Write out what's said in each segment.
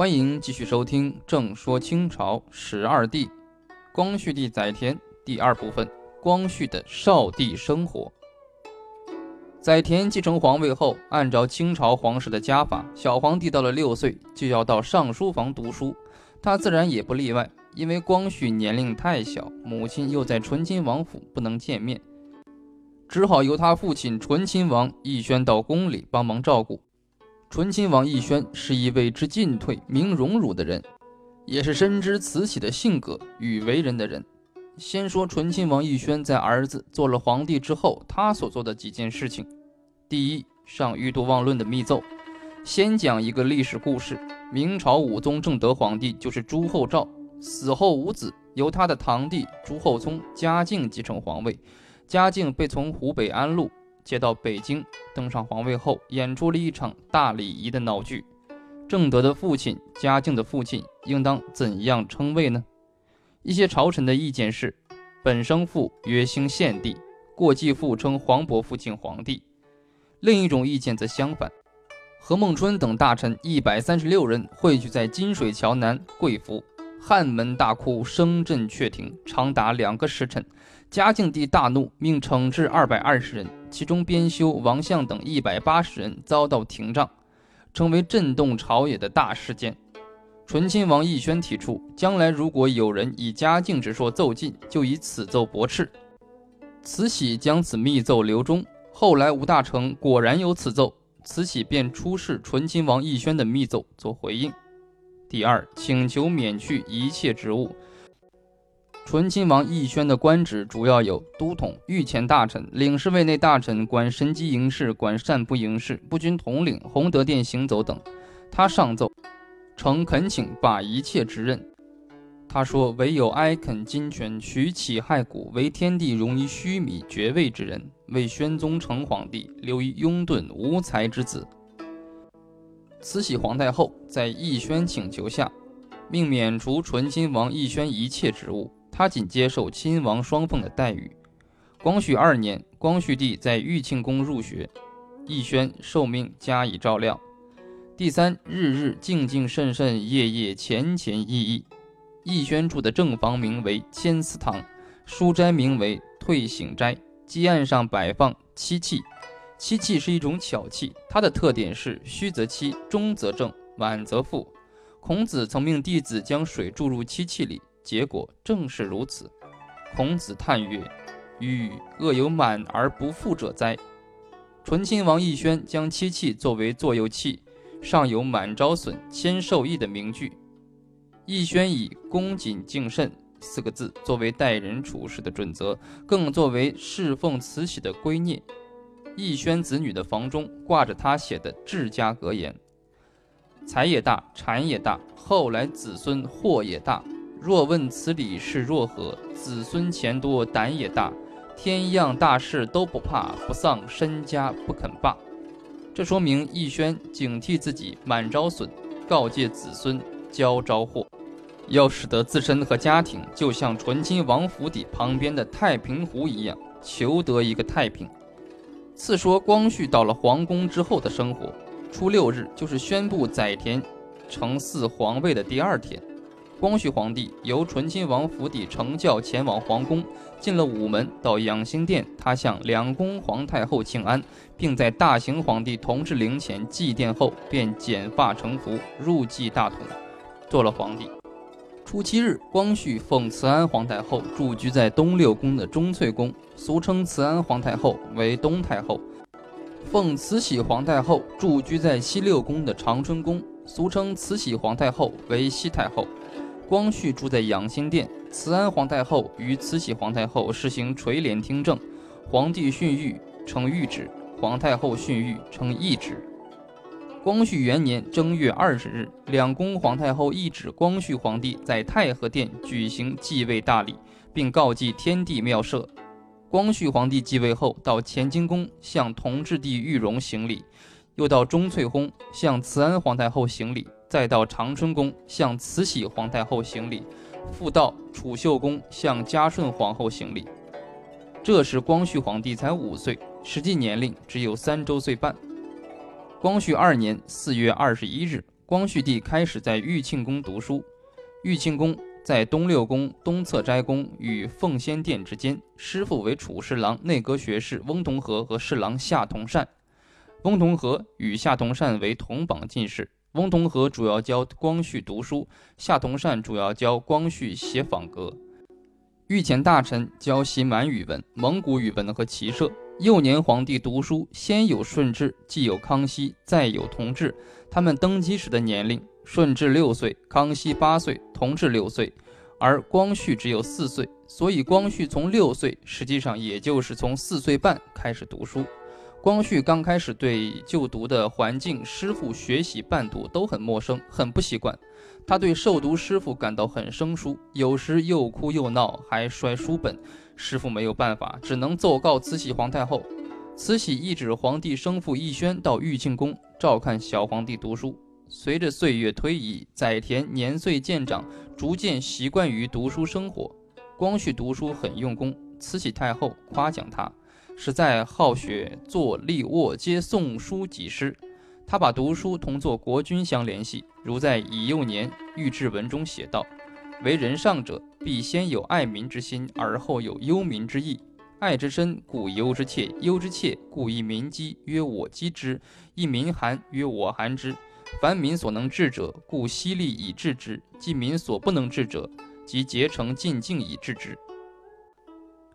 欢迎继续收听《正说清朝十二帝》，光绪帝载湉第二部分：光绪的少帝生活。载湉继承皇位后，按照清朝皇室的家法，小皇帝到了六岁就要到上书房读书，他自然也不例外。因为光绪年龄太小，母亲又在醇亲王府不能见面，只好由他父亲醇亲王奕轩到宫里帮忙照顾。醇亲王奕轩是一位知进退、明荣辱的人，也是深知慈禧的性格与为人的人。先说醇亲王奕轩在儿子做了皇帝之后，他所做的几件事情。第一，上《欲度忘论》的密奏。先讲一个历史故事：明朝武宗正德皇帝就是朱厚照，死后无子，由他的堂弟朱厚熜、嘉靖继承皇位。嘉靖被从湖北安陆。接到北京，登上皇位后，演出了一场大礼仪的闹剧。正德的父亲，嘉靖的父亲，应当怎样称谓呢？一些朝臣的意见是：本生父曰兴献帝，过继父称皇伯父敬皇帝。另一种意见则相反。何孟春等大臣一百三十六人汇聚在金水桥南贵府，汉门大哭，声震阙庭，长达两个时辰。嘉靖帝大怒，命惩治二百二十人，其中编修王相等一百八十人遭到廷杖，成为震动朝野的大事件。醇亲王奕轩提出，将来如果有人以嘉靖之说奏进，就以此奏驳斥。慈禧将此密奏留中，后来吴大成果然有此奏，慈禧便出示醇亲王奕轩的密奏做回应。第二，请求免去一切职务。醇亲王奕轩的官职主要有都统、御前大臣、领侍卫内大臣，管神机营事，管善部营事，不军统领、洪德殿行走等。他上奏，诚恳请罢一切职任。他说：“唯有哀恳金权，取起害骨，为天地容于虚靡爵位之人，为宣宗成皇帝留于拥趸无才之子。”慈禧皇太后在奕轩请求下，命免除醇亲王奕轩一切职务。他仅接受亲王双凤的待遇。光绪二年，光绪帝在玉庆宫入学，奕轩受命加以照料。第三，日日静静慎慎，夜夜虔虔意意。奕轩住的正房名为千祠堂，书斋名为退省斋，基案上摆放漆器。漆器是一种巧器，它的特点是虚则漆，中则正，晚则复。孔子曾命弟子将水注入漆器里。结果正是如此。孔子叹曰：“与恶有满而不复者哉？”醇亲王奕轩将漆器作为座右器，上有“满招损，谦受益”的名句。奕轩以“恭谨敬慎”四个字作为待人处事的准则，更作为侍奉慈禧的圭臬。奕轩子女的房中挂着他写的治家格言：“财也大，产也大，后来子孙祸也大。”若问此理是若何？子孙钱多胆也大，天样大事都不怕，不丧身家不肯罢。这说明奕轩警惕自己满招损，告诫子孙交招祸，要使得自身和家庭就像醇亲王府邸旁边的太平湖一样，求得一个太平。次说光绪到了皇宫之后的生活，初六日就是宣布载湉承嗣皇位的第二天。光绪皇帝由醇亲王府邸乘轿前往皇宫，进了午门，到养心殿，他向两宫皇太后请安，并在大行皇帝同治陵前祭奠后，便剪发成服，入继大统，做了皇帝。初七日，光绪奉慈安皇太后驻居在东六宫的忠粹宫，俗称慈安皇太后为东太后；奉慈禧皇太后驻居在西六宫的长春宫，俗称慈禧皇太后为西太后。光绪住在养心殿，慈安皇太后与慈禧皇太后实行垂帘听政，皇帝训谕称谕旨，皇太后训谕称懿旨。光绪元年正月二十日，两宫皇太后懿旨光绪皇帝在太和殿举行继位大礼，并告祭天地庙社。光绪皇帝继位后，到乾清宫向同治帝裕荣行礼，又到钟粹宫向慈安皇太后行礼。再到长春宫向慈禧皇太后行礼，复到储秀宫向嘉顺皇后行礼。这时光绪皇帝才五岁，实际年龄只有三周岁半。光绪二年四月二十一日，光绪帝开始在玉庆宫读书。玉庆宫在东六宫东侧斋宫与奉先殿之间，师傅为储侍郎、内阁学士翁同龢和侍郎夏同善。翁同龢与夏同善为同榜进士。翁同龢主要教光绪读书，夏同善主要教光绪写访阁。御前大臣教习满语文、蒙古语文和骑射。幼年皇帝读书，先有顺治，继有康熙，再有同治。他们登基时的年龄，顺治六岁，康熙八岁，同治六岁，而光绪只有四岁。所以光绪从六岁，实际上也就是从四岁半开始读书。光绪刚开始对就读的环境、师傅、学习、伴读都很陌生，很不习惯。他对授读师傅感到很生疏，有时又哭又闹，还摔书本。师傅没有办法，只能奏告慈禧皇太后。慈禧懿旨皇帝生父奕轩到玉庆宫照看小皇帝读书。随着岁月推移，载田年岁渐长，逐渐习惯于读书生活。光绪读书很用功，慈禧太后夸奖他。是在好学，坐立卧皆诵书几诗。他把读书同做国君相联系，如在乙幼年御制文中写道：“为人上者，必先有爱民之心，而后有忧民之意。爱之深，故忧之切；忧之切，故一民饥，曰我饥之；一民寒，曰我寒之。凡民所能治者，故悉力以治之；即民所不能治者，即竭诚尽敬以治之。”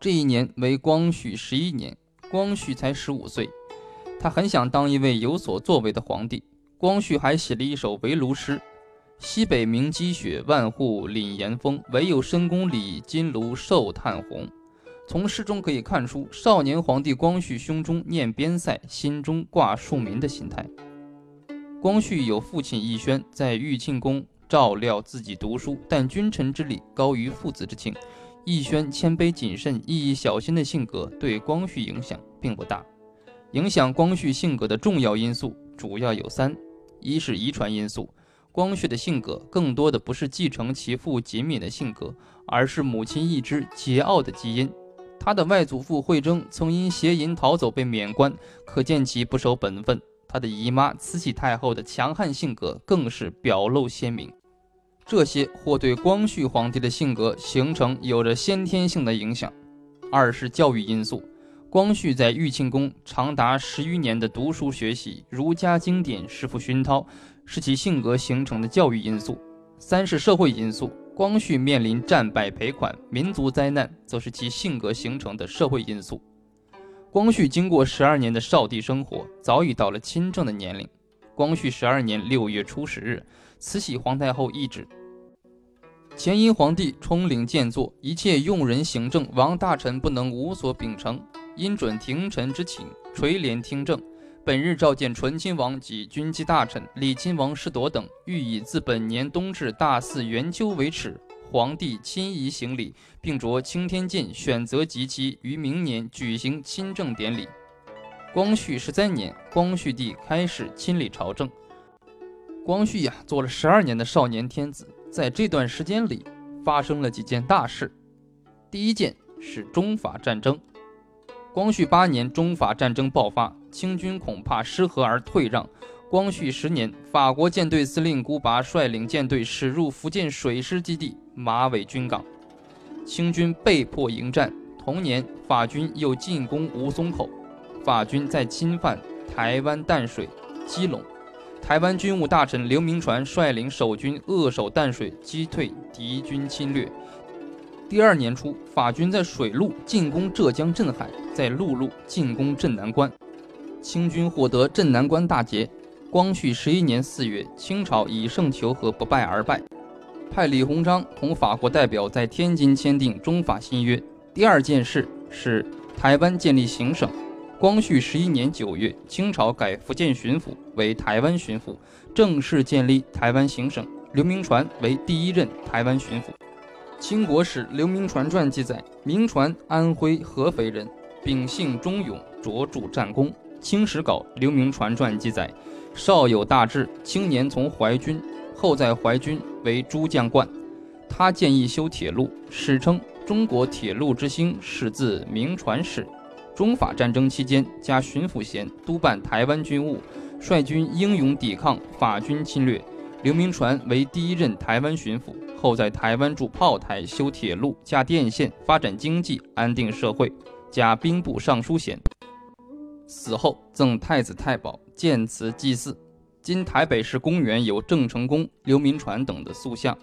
这一年为光绪十一年，光绪才十五岁，他很想当一位有所作为的皇帝。光绪还写了一首围炉诗：“西北明积雪，万户凛严风。唯有深宫里，金炉寿炭红。”从诗中可以看出，少年皇帝光绪胸中念边塞，心中挂庶民的心态。光绪有父亲奕轩在玉庆宫照料自己读书，但君臣之礼高于父子之情。奕轩谦卑谨慎、意义小心的性格对光绪影响并不大。影响光绪性格的重要因素主要有三：一是遗传因素，光绪的性格更多的不是继承其父紧敏的性格，而是母亲一支桀骜的基因。他的外祖父惠征曾因邪淫逃走被免官，可见其不守本分。他的姨妈慈禧太后的强悍性格更是表露鲜明。这些或对光绪皇帝的性格形成有着先天性的影响。二是教育因素，光绪在玉庆宫长达十余年的读书学习儒家经典，师傅熏陶，是其性格形成的教育因素。三是社会因素，光绪面临战败赔款、民族灾难，则是其性格形成的社会因素。光绪经过十二年的少帝生活，早已到了亲政的年龄。光绪十二年六月初十日，慈禧皇太后懿旨。前因皇帝冲领建作，一切用人行政，王大臣不能无所秉承，因准廷臣之请，垂帘听政。本日召见醇亲王及军机大臣李亲王士铎等，欲以自本年冬至大祀元秋为始，皇帝亲仪行礼，并着青天剑选择吉期，于明年举行亲政典礼。光绪十三年，光绪帝开始亲理朝政。光绪呀，做了十二年的少年天子。在这段时间里，发生了几件大事。第一件是中法战争。光绪八年，中法战争爆发，清军恐怕失和而退让。光绪十年，法国舰队司令孤拔率领舰队驶入福建水师基地马尾军港，清军被迫迎战。同年，法军又进攻吴淞口，法军在侵犯台湾淡水、基隆。台湾军务大臣刘铭传率领守军扼守淡水，击退敌军侵略。第二年初，法军在水路进攻浙江镇海，在陆路进攻镇南关，清军获得镇南关大捷。光绪十一年四月，清朝以胜求和，不败而败，派李鸿章同法国代表在天津签订中法新约。第二件事是台湾建立行省。光绪十一年九月，清朝改福建巡抚为台湾巡抚，正式建立台湾行省。刘铭传为第一任台湾巡抚。清国史刘铭传传记载，铭传安徽合肥人，秉性忠勇，卓著战功。清史稿刘铭传传记载，少有大志，青年从淮军，后在淮军为诸将官。他建议修铁路，史称中国铁路之星始自铭传始。中法战争期间，加巡抚衔，督办台湾军务，率军英勇抵抗法军侵略。刘铭传为第一任台湾巡抚，后在台湾筑炮台、修铁路、架电线，发展经济，安定社会，加兵部尚书衔。死后赠太子太保，建祠祭祀。今台北市公园有郑成功、刘铭传等的塑像。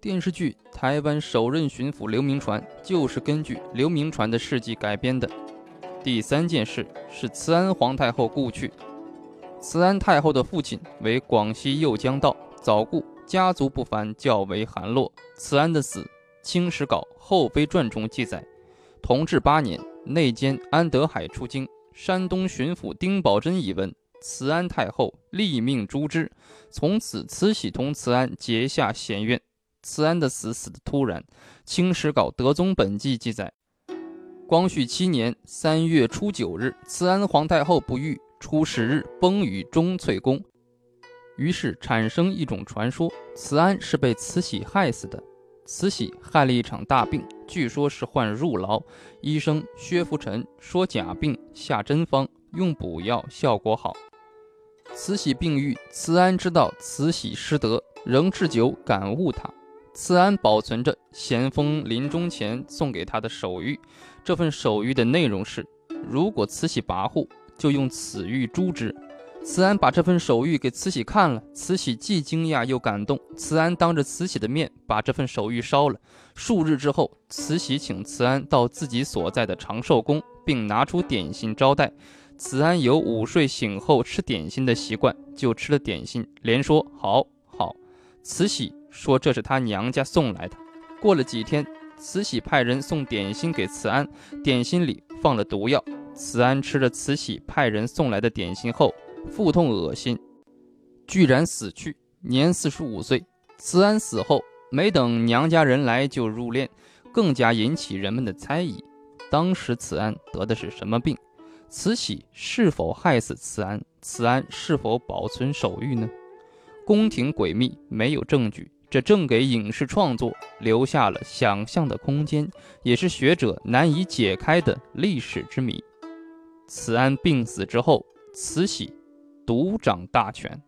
电视剧《台湾首任巡抚刘铭传》就是根据刘铭传的事迹改编的。第三件事是慈安皇太后故去。慈安太后的父亲为广西右江道，早故，家族不凡，较为寒落。慈安的死，《清史稿·后妃传》中记载：同治八年，内监安德海出京，山东巡抚丁宝桢一闻，慈安太后立命诛之。从此，慈禧同慈安结下嫌怨。慈安的死死的突然，《清史稿·德宗本纪》记载：光绪七年三月初九日，慈安皇太后不愈，初十日崩于钟粹宫。于是产生一种传说：慈安是被慈禧害死的。慈禧害了一场大病，据说是患入牢，医生薛福臣说假病，下真方，用补药，效果好。慈禧病愈，慈安知道慈禧失德，仍置酒感悟她。慈安保存着咸丰临终前送给他的手谕，这份手谕的内容是：如果慈禧跋扈，就用此玉诛之。慈安把这份手谕给慈禧看了，慈禧既惊讶又感动。慈安当着慈禧的面把这份手谕烧了。数日之后，慈禧请慈安到自己所在的长寿宫，并拿出点心招待。慈安有午睡醒后吃点心的习惯，就吃了点心，连说好好。慈禧。说这是他娘家送来的。过了几天，慈禧派人送点心给慈安，点心里放了毒药。慈安吃了慈禧派人送来的点心后，腹痛恶心，居然死去，年四十五岁。慈安死后，没等娘家人来就入殓，更加引起人们的猜疑。当时慈安得的是什么病？慈禧是否害死慈安？慈安是否保存手谕呢？宫廷诡秘，没有证据。这正给影视创作留下了想象的空间，也是学者难以解开的历史之谜。慈安病死之后，慈禧独掌大权。